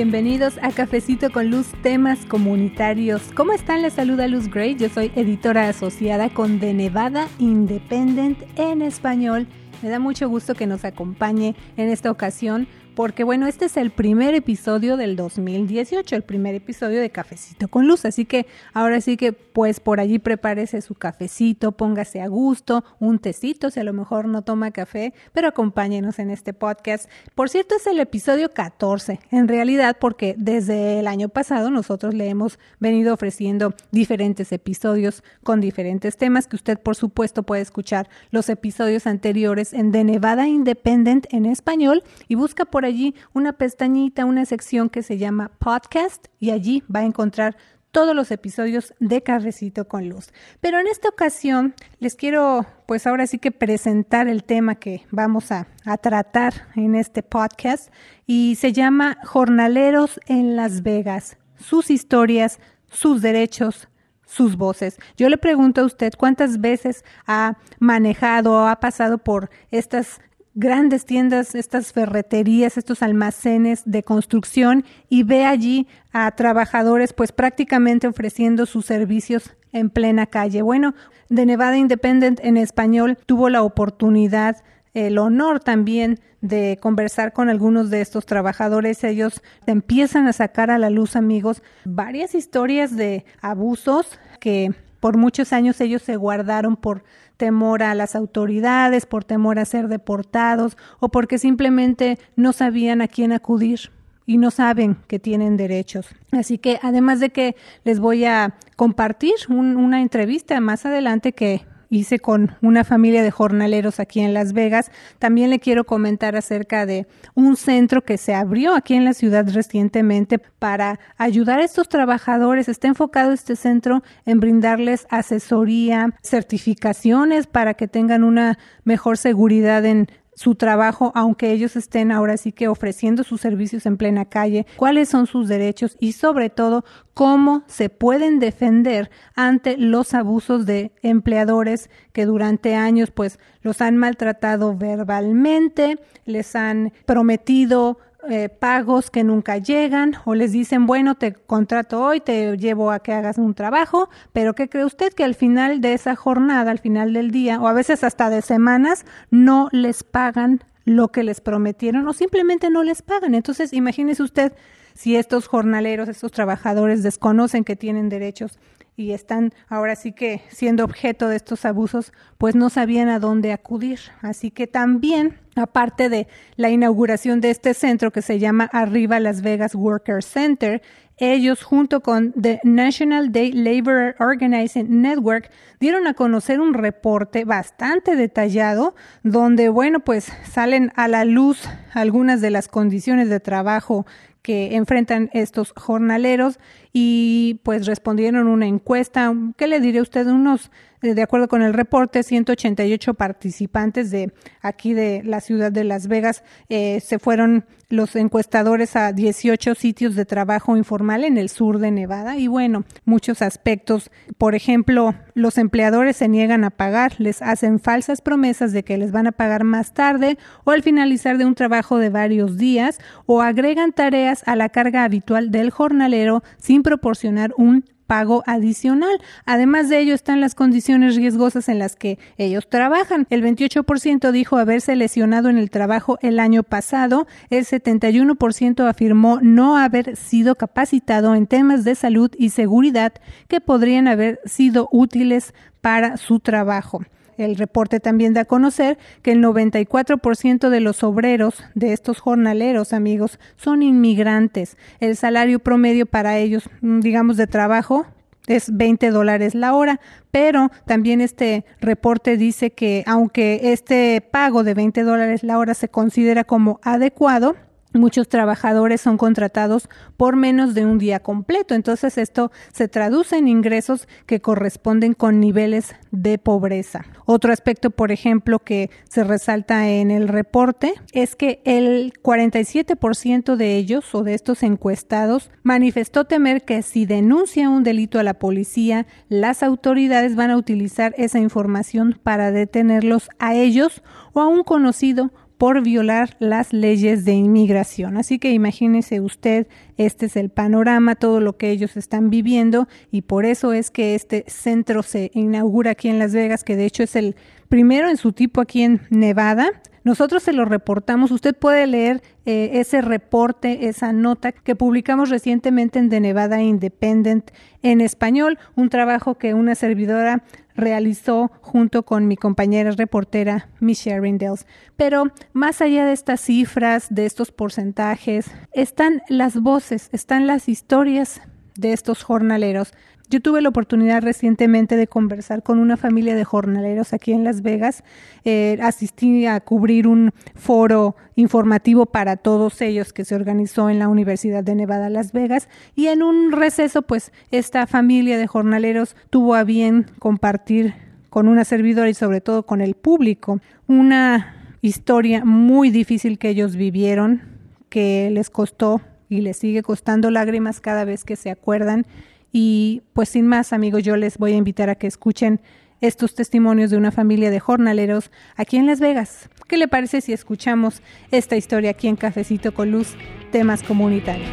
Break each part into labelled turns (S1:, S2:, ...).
S1: bienvenidos a Cafecito con Luz, temas comunitarios. ¿Cómo están? Les saluda Luz Gray, yo soy editora asociada con The Nevada Independent en español. Me da mucho gusto que nos acompañe en esta ocasión porque bueno, este es el primer episodio del 2018, el primer episodio de Cafecito con Luz, así que ahora sí que pues por allí prepárese su cafecito, póngase a gusto, un tecito, si a lo mejor no toma café, pero acompáñenos en este podcast. Por cierto, es el episodio 14, en realidad porque desde el año pasado nosotros le hemos venido ofreciendo diferentes episodios con diferentes temas que usted por supuesto puede escuchar los episodios anteriores en The Nevada Independent en español y busca por allí una pestañita, una sección que se llama podcast y allí va a encontrar todos los episodios de Cafecito con Luz. Pero en esta ocasión les quiero, pues ahora sí que presentar el tema que vamos a, a, tratar en este podcast y se llama Jornaleros en Las Vegas, sus historias, sus derechos, sus voces. Yo le pregunto a usted cuántas veces ha manejado o ha pasado por estas grandes tiendas, estas ferreterías, estos almacenes de construcción y ve allí a trabajadores pues prácticamente ofreciendo sus servicios en plena calle. Bueno, de Nevada Independent en español tuvo la oportunidad, el honor también de conversar con algunos de estos trabajadores. Ellos empiezan a sacar a la luz, amigos, varias historias de abusos que por muchos años ellos se guardaron por temor a las autoridades, por temor a ser deportados o porque simplemente no sabían a quién acudir y no saben que tienen derechos. Así que además de que les voy a compartir una entrevista más adelante que hice con una familia de jornaleros aquí en Las Vegas. También le quiero comentar acerca de un centro que se abrió aquí en la ciudad recientemente para ayudar a estos trabajadores. Está enfocado este centro en brindarles asesoría, certificaciones para que tengan una mejor seguridad en su trabajo, aunque ellos estén ahora sí que ofreciendo sus servicios en plena calle, cuáles son sus derechos y sobre todo cómo se pueden defender ante los abusos de empleadores que durante años pues los han maltratado verbalmente, les han prometido eh, pagos que nunca llegan o les dicen, bueno, te contrato hoy, te llevo a que hagas un trabajo, pero ¿qué cree usted que al final de esa jornada, al final del día o a veces hasta de semanas, no les pagan lo que les prometieron o simplemente no les pagan? Entonces, imagínese usted si estos jornaleros, estos trabajadores desconocen que tienen derechos y están ahora sí que siendo objeto de estos abusos, pues no sabían a dónde acudir. Así que también, aparte de la inauguración de este centro que se llama Arriba Las Vegas Worker Center, ellos junto con The National Day Labor Organizing Network dieron a conocer un reporte bastante detallado donde, bueno, pues salen a la luz algunas de las condiciones de trabajo que enfrentan estos jornaleros y pues respondieron una encuesta, ¿qué le diré a usted? Unos, eh, de acuerdo con el reporte, 188 participantes de aquí de la ciudad de Las Vegas eh, se fueron los encuestadores a 18 sitios de trabajo informal en el sur de Nevada y bueno, muchos aspectos. Por ejemplo, los empleadores se niegan a pagar, les hacen falsas promesas de que les van a pagar más tarde o al finalizar de un trabajo de varios días o agregan tareas a la carga habitual del jornalero sin proporcionar un pago adicional. Además de ello están las condiciones riesgosas en las que ellos trabajan. El 28% dijo haberse lesionado en el trabajo el año pasado, el 71% afirmó no haber sido capacitado en temas de salud y seguridad que podrían haber sido útiles para su trabajo. El reporte también da a conocer que el 94% de los obreros de estos jornaleros, amigos, son inmigrantes. El salario promedio para ellos, mm, digamos, de trabajo es 20 dólares la hora, pero también este reporte dice que aunque este pago de 20 dólares la hora se considera como adecuado, Muchos trabajadores son contratados por menos de un día completo, entonces esto se traduce en ingresos que corresponden con niveles de pobreza. Otro aspecto, por ejemplo, que se resalta en el reporte es que el 47% de ellos o de estos encuestados manifestó temer que si denuncia un delito a la policía, las autoridades van a utilizar esa información para detenerlos a ellos o a un conocido por violar las leyes de inmigración. Así que imagínese usted, este es el panorama, todo lo que ellos están viviendo y por eso es que este centro se inaugura aquí en Las Vegas, que de hecho es el primero en su tipo aquí en Nevada. Nosotros se lo reportamos. Usted puede leer eh, ese reporte, esa nota que publicamos recientemente en The Nevada Independent en español, un trabajo que una servidora realizó junto con mi compañera reportera Michelle Rindels. Pero más allá de estas cifras, de estos porcentajes, están las voces, están las historias de estos jornaleros. Yo tuve la oportunidad recientemente de conversar con una familia de jornaleros aquí en Las Vegas. Eh, asistí a cubrir un foro informativo para todos ellos que se organizó en la Universidad de Nevada, Las Vegas. Y en un receso, pues esta familia de jornaleros tuvo a bien compartir con una servidora y sobre todo con el público una historia muy difícil que ellos vivieron, que les costó y les sigue costando lágrimas cada vez que se acuerdan y pues sin más, amigos, yo les voy a invitar a que escuchen estos testimonios de una familia de jornaleros aquí en Las Vegas. ¿Qué le parece si escuchamos esta historia aquí en Cafecito con Luz, temas comunitarios?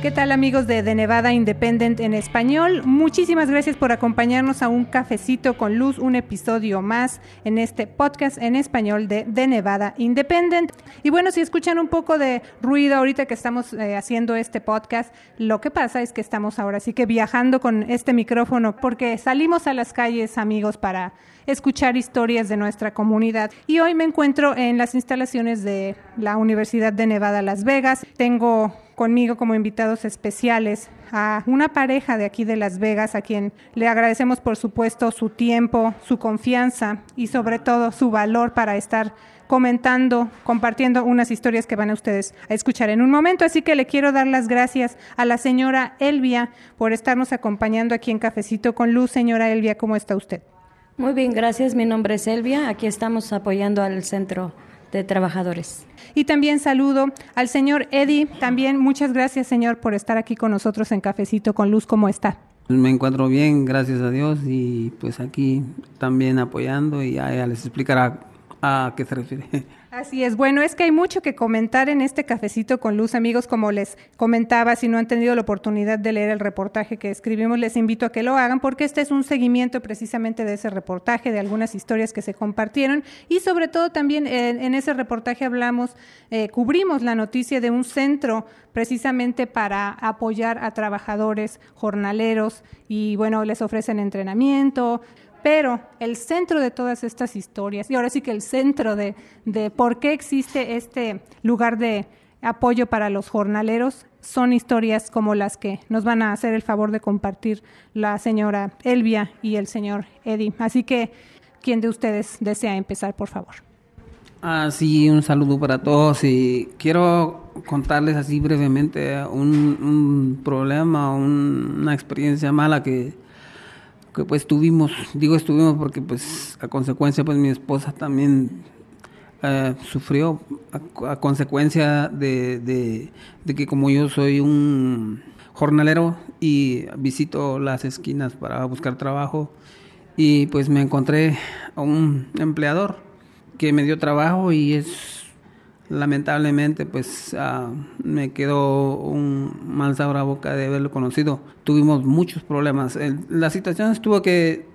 S1: ¿Qué tal amigos de, de Nevada Independent en español? Muchísimas gracias por acompañarnos a un cafecito con luz, un episodio más en este podcast en español de, de Nevada Independent. Y bueno, si escuchan un poco de ruido ahorita que estamos eh, haciendo este podcast, lo que pasa es que estamos ahora sí que viajando con este micrófono porque salimos a las calles amigos para escuchar historias de nuestra comunidad. Y hoy me encuentro en las instalaciones de la Universidad de Nevada Las Vegas. Tengo conmigo como invitados especiales a una pareja de aquí de Las Vegas, a quien le agradecemos por supuesto su tiempo, su confianza y sobre todo su valor para estar comentando, compartiendo unas historias que van a ustedes a escuchar en un momento. Así que le quiero dar las gracias a la señora Elvia por estarnos acompañando aquí en Cafecito con Luz. Señora Elvia, ¿cómo está usted?
S2: Muy bien, gracias. Mi nombre es Elvia. Aquí estamos apoyando al Centro de Trabajadores.
S1: Y también saludo al señor Eddie. También muchas gracias, señor, por estar aquí con nosotros en Cafecito con Luz. ¿Cómo está?
S3: Me encuentro bien, gracias a Dios, y pues aquí también apoyando y ya, ya les explicará a qué se refiere.
S1: Así es, bueno, es que hay mucho que comentar en este cafecito con luz, amigos, como les comentaba, si no han tenido la oportunidad de leer el reportaje que escribimos, les invito a que lo hagan porque este es un seguimiento precisamente de ese reportaje, de algunas historias que se compartieron. Y sobre todo también en, en ese reportaje hablamos, eh, cubrimos la noticia de un centro precisamente para apoyar a trabajadores jornaleros. Y bueno, les ofrecen entrenamiento, pero el centro de todas estas historias, y ahora sí que el centro de, de por qué existe este lugar de apoyo para los jornaleros, son historias como las que nos van a hacer el favor de compartir la señora Elvia y el señor Eddie. Así que, ¿quién de ustedes desea empezar, por favor?
S3: Ah, sí, un saludo para todos y quiero contarles así brevemente un, problema, un, una experiencia mala que, que pues tuvimos, digo estuvimos porque pues a consecuencia pues mi esposa también eh, sufrió a, consecuencia de, de, de, que como yo soy un jornalero y visito las esquinas para buscar trabajo y pues me encontré a un empleador que me dio trabajo y es lamentablemente pues uh, me quedó un mal sabor a boca de haberlo conocido. Tuvimos muchos problemas. El, la situación estuvo que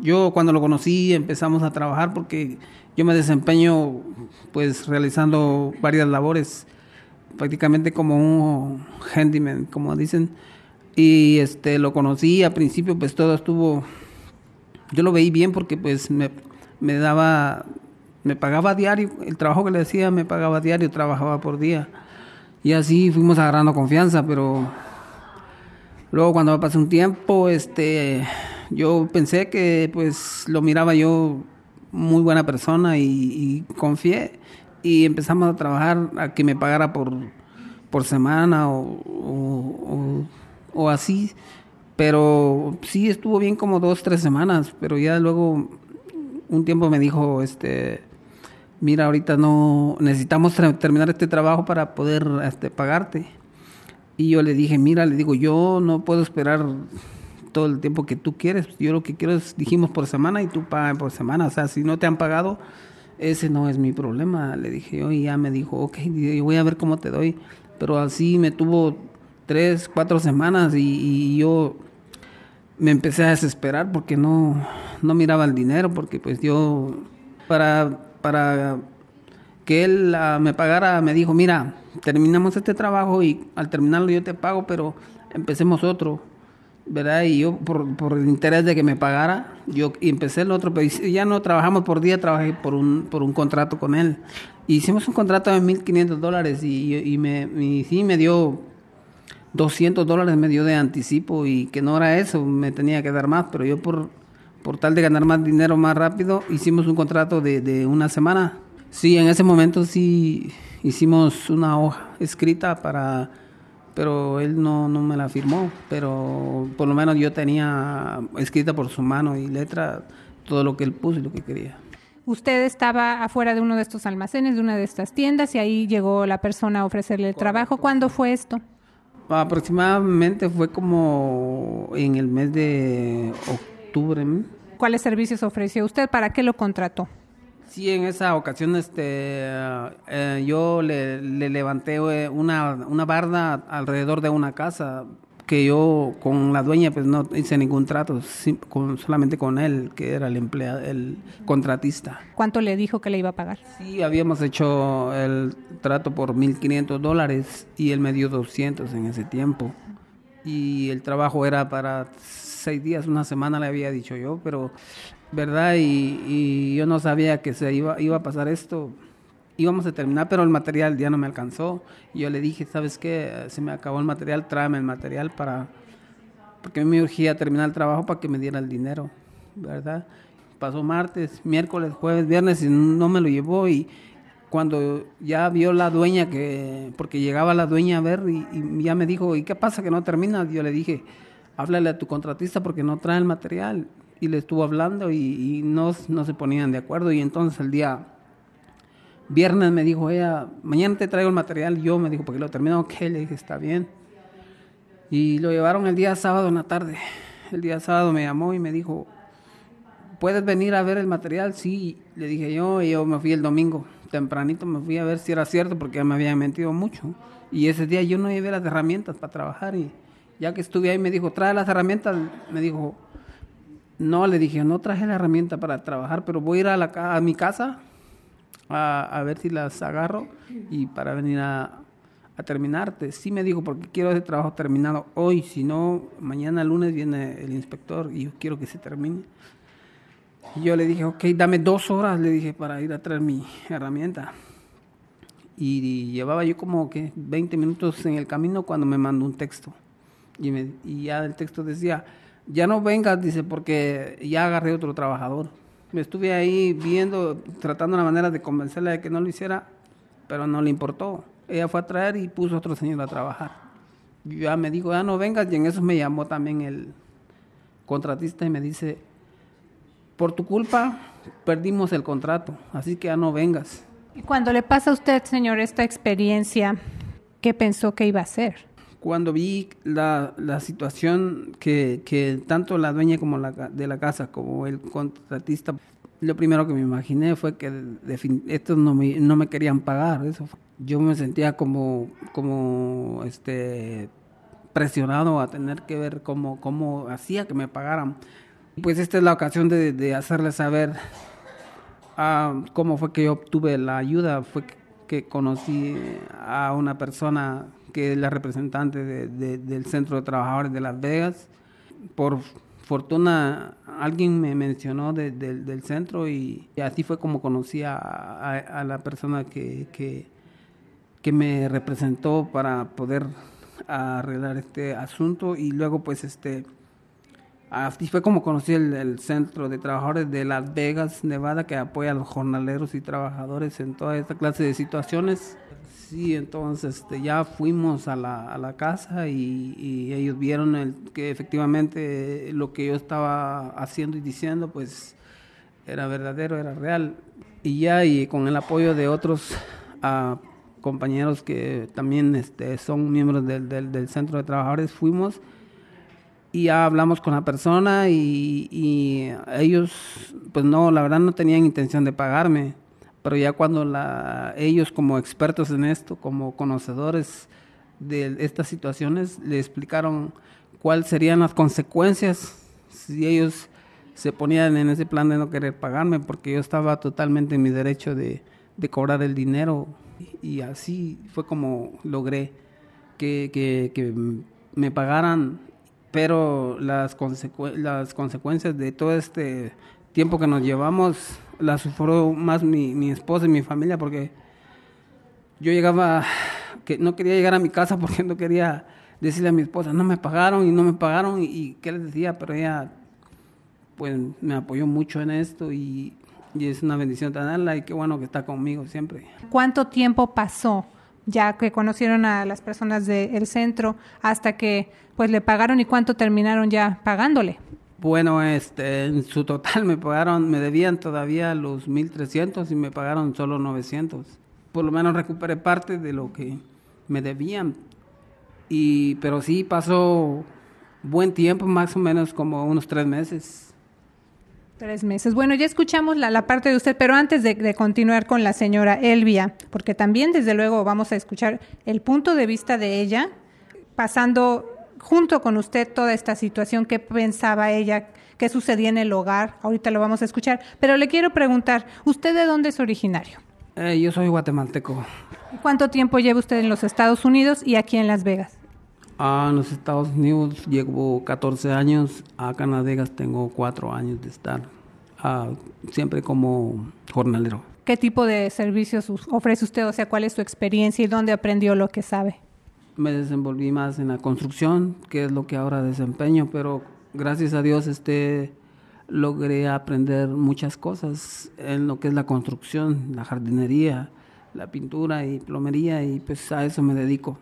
S3: yo cuando lo conocí empezamos a trabajar porque yo me desempeño pues realizando varias labores prácticamente como un handyman como dicen y este lo conocí a principio pues todo estuvo yo lo veí bien porque pues me, me daba me pagaba diario, el trabajo que le decía me pagaba diario, trabajaba por día. Y así fuimos agarrando confianza, pero luego cuando pasó un tiempo, este, yo pensé que pues lo miraba yo muy buena persona y, confié y empezamos a trabajar a que me pagara por, por semana o, o, o, o así. Pero sí estuvo bien como dos, tres semanas, pero ya luego un tiempo me dijo, este, mira, ahorita no necesitamos terminar este trabajo para poder este, pagarte. Y yo le dije, mira, le digo, yo no puedo esperar todo el tiempo que tú quieres. Yo lo que quiero es, dijimos por semana y tú pagas por semana. O sea, si no te han pagado, ese no es mi problema. Le dije yo y ya me dijo, ok, voy a ver cómo te doy. Pero así me tuvo tres, cuatro semanas y, yo me empecé a desesperar porque no, no miraba el dinero, porque pues yo, para, para que él ah, me pagara, me dijo, mira, terminamos este trabajo y al terminarlo yo te pago, pero empecemos otro. ¿verdad? Y yo, por, por, el interés de que me pagara, yo empecé el otro, pero ya no trabajamos por día, trabajé por un, por un contrato con él. Hicimos un contrato de 1.500 dólares y, y, me, y sí me dio 200 dólares, me dio de anticipo y que no era eso, me tenía que dar más, pero yo por, por tal de ganar más dinero más rápido, hicimos un contrato de, de una semana. Sí, en ese momento sí hicimos una hoja escrita para pero él no, no me la firmó, pero por lo menos yo tenía escrita por su mano y letra todo lo que él puso y lo que quería.
S1: Usted estaba afuera de uno de estos almacenes, de una de estas tiendas, y ahí llegó la persona a ofrecerle el trabajo. ¿Cuándo fue esto?
S3: Aproximadamente fue como en el mes de octubre.
S1: ¿Cuáles servicios ofreció usted? ¿Para qué lo contrató?
S3: Sí, en esa ocasión este, eh, yo le, levanté eh, una, una barda alrededor de una casa que yo con la dueña pues no hice ningún trato, con, solamente con él, que era el empleado, el contratista.
S1: ¿Cuánto le dijo que le iba a pagar?
S3: Sí, habíamos hecho el trato por 1.500 dólares y él me dio 200 en ese tiempo. Y el trabajo era para seis días, una semana le había dicho yo, pero ¿verdad? Y, yo no sabía que se iba, iba a pasar esto. Íbamos a terminar, pero el material ya no me alcanzó. Y yo le dije, ¿sabes qué? Se me acabó el material, tráeme el material para... Porque me urgía terminar el trabajo para que me diera el dinero, ¿verdad? Pasó martes, miércoles, jueves, viernes y no me lo llevó y cuando ya vio la dueña que, porque llegaba la dueña a ver y, y ya me dijo, ¿y qué pasa que no termina? Yo le dije, háblale a tu contratista porque no trae el material y le estuvo hablando y, no, se ponían de acuerdo y entonces el día viernes me dijo ella, mañana te traigo el material, yo me dijo, porque lo terminó, ok, le dije, está bien. Y lo llevaron el día sábado en la tarde. El día sábado me llamó y me dijo, ¿puedes venir a ver el material? Sí, le dije yo, y yo me fui el domingo, tempranito me fui a ver si era cierto porque me habían mentido mucho. Y ese día yo no llevé las herramientas para trabajar y ya que estuve ahí me dijo, trae las herramientas, me dijo, no, le dije, no traje la herramienta para trabajar, pero voy a ir a, la, a mi casa a, ver si las agarro y para venir a, a terminarte. Sí me dijo, porque quiero ese trabajo terminado hoy, si no, mañana lunes viene el inspector y yo quiero que se termine. Y yo le dije, ok, dame dos horas, le dije, para ir a traer mi herramienta. Y, llevaba yo como que 20 minutos en el camino cuando me mandó un texto. Y, y ya el texto decía, ya no vengas, dice, porque ya agarré otro trabajador. Me estuve ahí viendo, tratando la manera de convencerla de que no lo hiciera, pero no le importó. Ella fue a traer y puso a otro señor a trabajar. Ya me dijo, ya no vengas, y en eso me llamó también el contratista y me dice, por tu culpa perdimos el contrato, así que ya no vengas.
S1: Y cuando le pasa a usted, señor, esta experiencia, ¿qué pensó que iba a hacer?
S3: Cuando vi la, la situación que, que, tanto la dueña como la, de la casa como el contratista, lo primero que me imaginé fue que estos no me, no me querían pagar. Eso. Yo me sentía como, como este, presionado a tener que ver cómo, cómo hacía que me pagaran. Pues esta es la ocasión de, de hacerles saber ah, cómo fue que yo obtuve la ayuda. Fue que conocí a una persona que es la representante del Centro de Trabajadores de Las Vegas. Por fortuna, alguien me mencionó del centro y, así fue como conocí a, la persona que, que, me representó para poder arreglar este asunto y luego pues este así fue como conocí el, el, centro de trabajadores de Las Vegas, Nevada, que apoya a los jornaleros y trabajadores en toda esta clase de situaciones. Sí, entonces este, ya fuimos a la, a la casa y, ellos vieron el, que efectivamente lo que yo estaba haciendo y diciendo pues era verdadero, era real. Y ya y con el apoyo de otros ah, compañeros que también este, son miembros del, del, del, Centro de Trabajadores fuimos y ya hablamos con la persona y, y, ellos, pues no, la verdad no tenían intención de pagarme, pero ya cuando la, ellos como expertos en esto, como conocedores de estas situaciones, le explicaron cuáles serían las consecuencias si ellos se ponían en ese plan de no querer pagarme, porque yo estaba totalmente en mi derecho de, de cobrar el dinero. Y así fue como logré que, que, que me pagaran pero las, las consecuencias de todo este tiempo que nos llevamos las sufrió más mi, mi esposa y mi familia porque yo llegaba, que no quería llegar a mi casa porque no quería decirle a mi esposa, no me pagaron y no me pagaron y, qué les decía, pero ella pues me apoyó mucho en esto y, y es una bendición tenerla y qué bueno que está conmigo siempre.
S1: ¿Cuánto tiempo pasó ya que conocieron a las personas del centro hasta que pues le pagaron y cuánto terminaron ya pagándole?
S3: Bueno, este, en su total me pagaron, me debían todavía los 1.300 y me pagaron solo 900. Por lo menos recuperé parte de lo que me debían. Y, pero sí pasó buen tiempo, más o menos como unos tres meses.
S1: Tres meses. Bueno, ya escuchamos la, la parte de usted, pero antes de, de, continuar con la señora Elvia, porque también desde luego vamos a escuchar el punto de vista de ella, pasando junto con usted toda esta situación, qué pensaba ella, qué sucedía en el hogar, ahorita lo vamos a escuchar, pero le quiero preguntar, ¿usted de dónde es originario?
S3: Eh, yo soy guatemalteco.
S1: ¿Cuánto tiempo lleva usted en los Estados Unidos y aquí en Las Vegas?
S3: Ah, en los Estados Unidos llevo 14 años, Las Vegas tengo 4 años de estar, ah, siempre como jornalero.
S1: ¿Qué tipo de servicios ofrece usted? O sea, ¿cuál es su experiencia y dónde aprendió lo que sabe?
S3: Me desenvolví más en la construcción, que es lo que ahora desempeño, pero gracias a Dios este, logré aprender muchas cosas en lo que es la construcción, la jardinería, la pintura y plomería y pues a eso me dedico.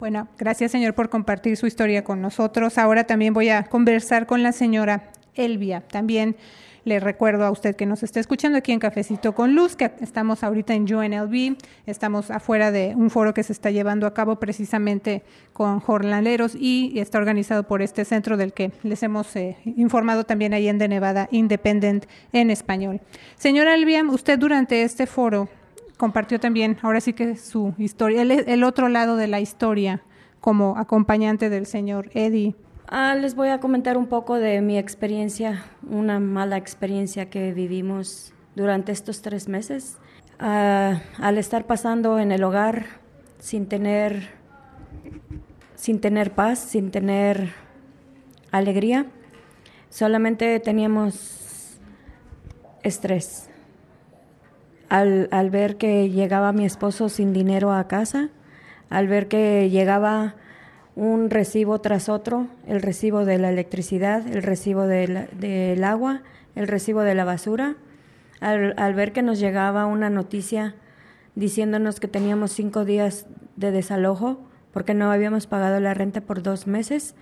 S1: Bueno, gracias señor por compartir su historia con nosotros. Ahora también voy a conversar con la señora Elvia. También le recuerdo a usted que nos está escuchando aquí en Cafecito con Luz, que estamos ahorita en UNLV, estamos afuera de un foro que se está llevando a cabo precisamente con jornaleros y está organizado por este centro del que les hemos eh, informado también ahí en De Nevada Independent en español. Señora Elvia, usted durante este foro compartió también, ahora sí que su historia, el, otro lado de la historia como acompañante del señor Eddie.
S2: Ah, les voy a comentar un poco de mi experiencia, una mala experiencia que vivimos durante estos tres meses. Ah, al estar pasando en el hogar sin tener, sin tener paz, sin tener alegría, solamente teníamos estrés al, ver que llegaba mi esposo sin dinero a casa, al ver que llegaba un recibo tras otro, el recibo de la electricidad, el recibo del agua, el recibo de la basura, al, al, ver que nos llegaba una noticia diciéndonos que teníamos cinco días de desalojo porque no habíamos pagado la renta por dos meses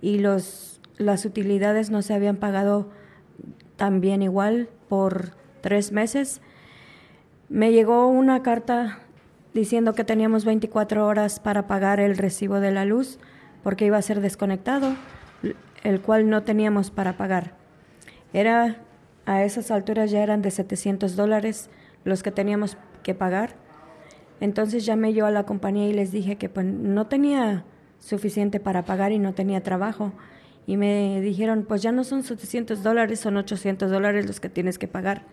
S2: y los, las utilidades no se habían pagado también igual por tres meses me llegó una carta diciendo que teníamos 24 horas para pagar el recibo de la luz porque iba a ser desconectado, el cual no teníamos para pagar. Era a esas alturas ya eran de 700 dólares los que teníamos que pagar. Entonces llamé yo a la compañía y les dije que pues, no tenía suficiente para pagar y no tenía trabajo. Y me dijeron, pues ya no son 700 dólares, son 800 dólares los que tienes que pagar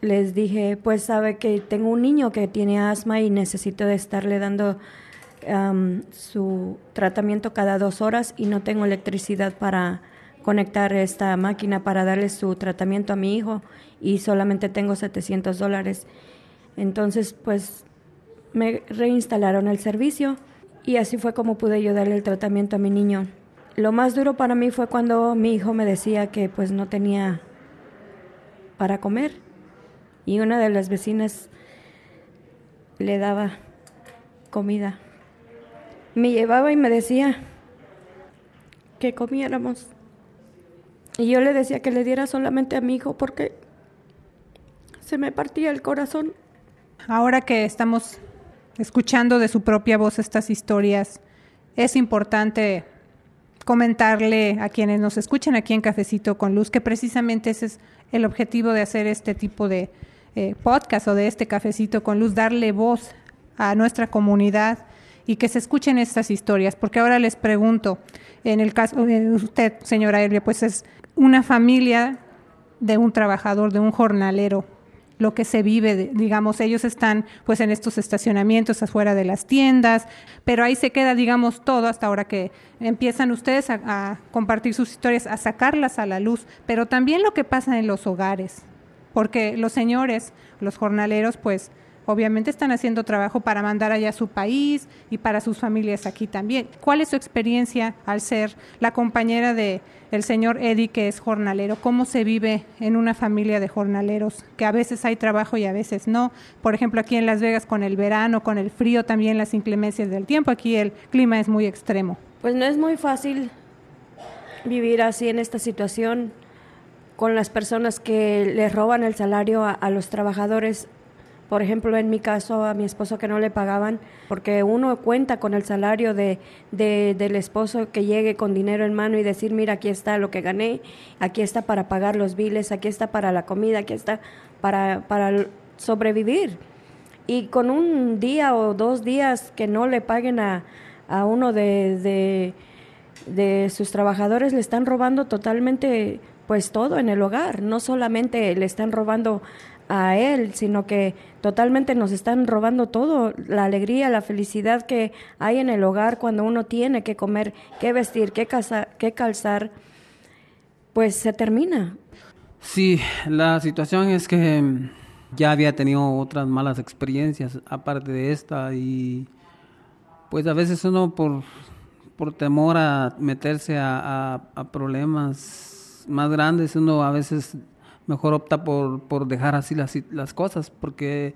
S2: les dije, pues sabe que tengo un niño que tiene asma y necesito de estarle dando su tratamiento cada dos horas y no tengo electricidad para conectar esta máquina para darle su tratamiento a mi hijo y solamente tengo 700 dólares. Entonces, pues me reinstalaron el servicio y así fue como pude yo darle el tratamiento a mi niño. Lo más duro para mí fue cuando mi hijo me decía que pues no tenía para comer y una de las vecinas le daba comida. Me llevaba y me decía que comiéramos. Y yo le decía que le diera solamente a mi hijo porque se me partía el corazón.
S1: Ahora que estamos escuchando de su propia voz estas historias, es importante comentarle a quienes nos escuchan aquí en Cafecito con Luz que precisamente ese es el objetivo de hacer este tipo de eh, podcast o de este Cafecito con Luz, darle voz a nuestra comunidad y que se escuchen estas historias, porque ahora les pregunto, en el caso de usted, señora Elvia, pues es una familia de un trabajador, de un jornalero, lo que se vive, digamos, ellos están pues en estos estacionamientos afuera de las tiendas, pero ahí se queda, digamos, todo hasta ahora que empiezan ustedes a, compartir sus historias, a sacarlas a la luz, pero también lo que pasa en los hogares, porque los señores, los jornaleros, pues obviamente están haciendo trabajo para mandar allá a su país y para sus familias aquí también. ¿Cuál es su experiencia al ser la compañera de el señor Eddie que es jornalero? ¿Cómo se vive en una familia de jornaleros que a veces hay trabajo y a veces no? Por ejemplo, aquí en Las Vegas con el verano, con el frío, también las inclemencias del tiempo, aquí el clima es muy extremo.
S2: Pues no es muy fácil vivir así en esta situación con las personas que le roban el salario a, los trabajadores por ejemplo, en mi caso, a mi esposo que no le pagaban, porque uno cuenta con el salario de, de, del esposo que llegue con dinero en mano y decir, mira, aquí está lo que gané, aquí está para pagar los biles, aquí está para la comida, aquí está para, para sobrevivir. Y con un día o dos días que no le paguen a, a uno de, de sus trabajadores, le están robando totalmente pues todo en el hogar, no solamente le están robando a él, sino que totalmente nos están robando todo, la alegría, la felicidad que hay en el hogar cuando uno tiene que comer, que vestir, que, casa, que calzar, pues se termina.
S3: Sí, la situación es que ya había tenido otras malas experiencias aparte de esta y pues a veces uno por, por temor a meterse a problemas más grandes, uno a veces mejor opta por, por dejar así las, las cosas, porque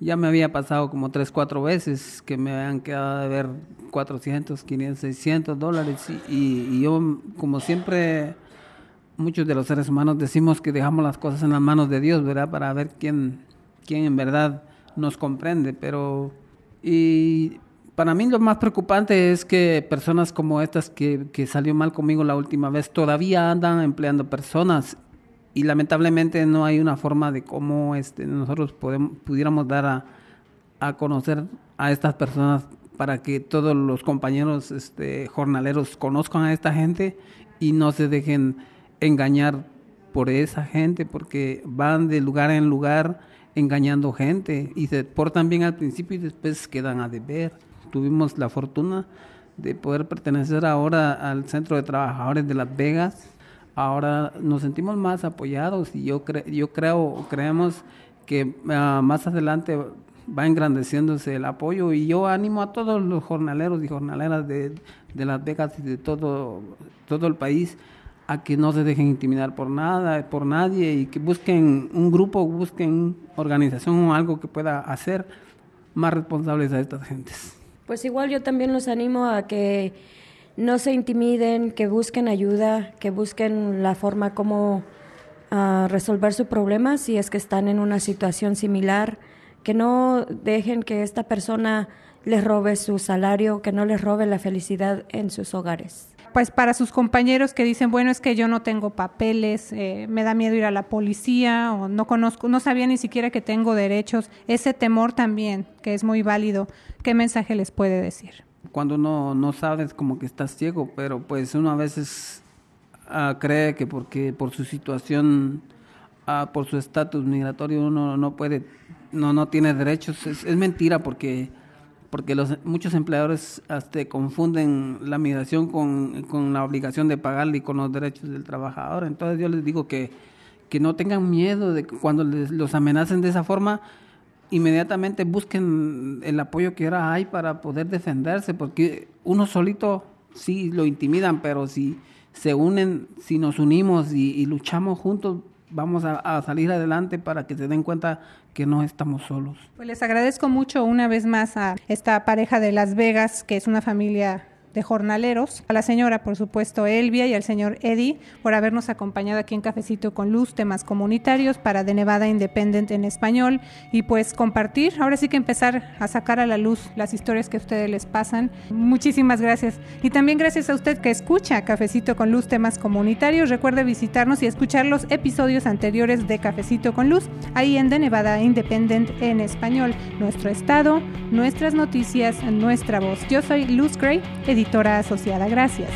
S3: ya me había pasado como tres, cuatro veces que me habían quedado de ver 400, 500, 600 dólares y, y, yo, como siempre, muchos de los seres humanos decimos que dejamos las cosas en las manos de Dios, ¿verdad? Para ver quién, quién en verdad nos comprende, pero... Y para mí lo más preocupante es que personas como estas que, que salió mal conmigo la última vez todavía andan empleando personas y lamentablemente no hay una forma de cómo este, nosotros podemos, pudiéramos dar a, a, conocer a estas personas para que todos los compañeros este, jornaleros conozcan a esta gente y no se dejen engañar por esa gente porque van de lugar en lugar engañando gente y se portan bien al principio y después quedan a deber. Tuvimos la fortuna de poder pertenecer ahora al Centro de Trabajadores de Las Vegas ahora nos sentimos más apoyados y yo, cre yo creo, creemos que uh, más adelante va engrandeciéndose el apoyo y yo animo a todos los jornaleros y jornaleras de, de Las Vegas y de todo, todo el país a que no se dejen intimidar por nada, por nadie y que busquen un grupo, busquen organización o algo que pueda hacer más responsables a estas gentes.
S2: Pues igual yo también los animo a que no se intimiden, que busquen ayuda, que busquen la forma como uh, resolver su problema si es que están en una situación similar, que no dejen que esta persona les robe su salario, que no les robe la felicidad en sus hogares.
S1: Pues para sus compañeros que dicen, bueno, es que yo no tengo papeles, eh, me da miedo ir a la policía o no conozco, no sabía ni siquiera que tengo derechos, ese temor también, que es muy válido, ¿qué mensaje les puede decir?
S3: cuando uno no sabes como que estás ciego, pero pues uno a veces uh, cree que porque por su situación, uh, por su estatus migratorio uno no puede, no no tiene derechos. Es, es mentira porque porque los muchos empleadores hasta confunden la migración con, con la obligación de pagarle y con los derechos del trabajador. Entonces yo les digo que, que no tengan miedo de que cuando les, los amenacen de esa forma, inmediatamente busquen el apoyo que ahora hay para poder defenderse, porque uno solito sí lo intimidan, pero si se unen, si nos unimos y, luchamos juntos, vamos a, salir adelante para que se den cuenta que no estamos solos.
S1: Pues les agradezco mucho una vez más a esta pareja de Las Vegas, que es una familia de jornaleros, a la señora, por supuesto, Elvia y al señor Eddie por habernos acompañado aquí en Cafecito con Luz, temas comunitarios para de Nevada Independent en español y pues compartir, ahora sí que empezar a sacar a la luz las historias que a ustedes les pasan. Muchísimas gracias. Y también gracias a usted que escucha Cafecito con Luz, temas comunitarios. Recuerde visitarnos y escuchar los episodios anteriores de Cafecito con Luz, ahí en de Nevada Independent en español. Nuestro estado, nuestras noticias, nuestra voz. Yo soy Luz Gray, editora asociada. Gracias.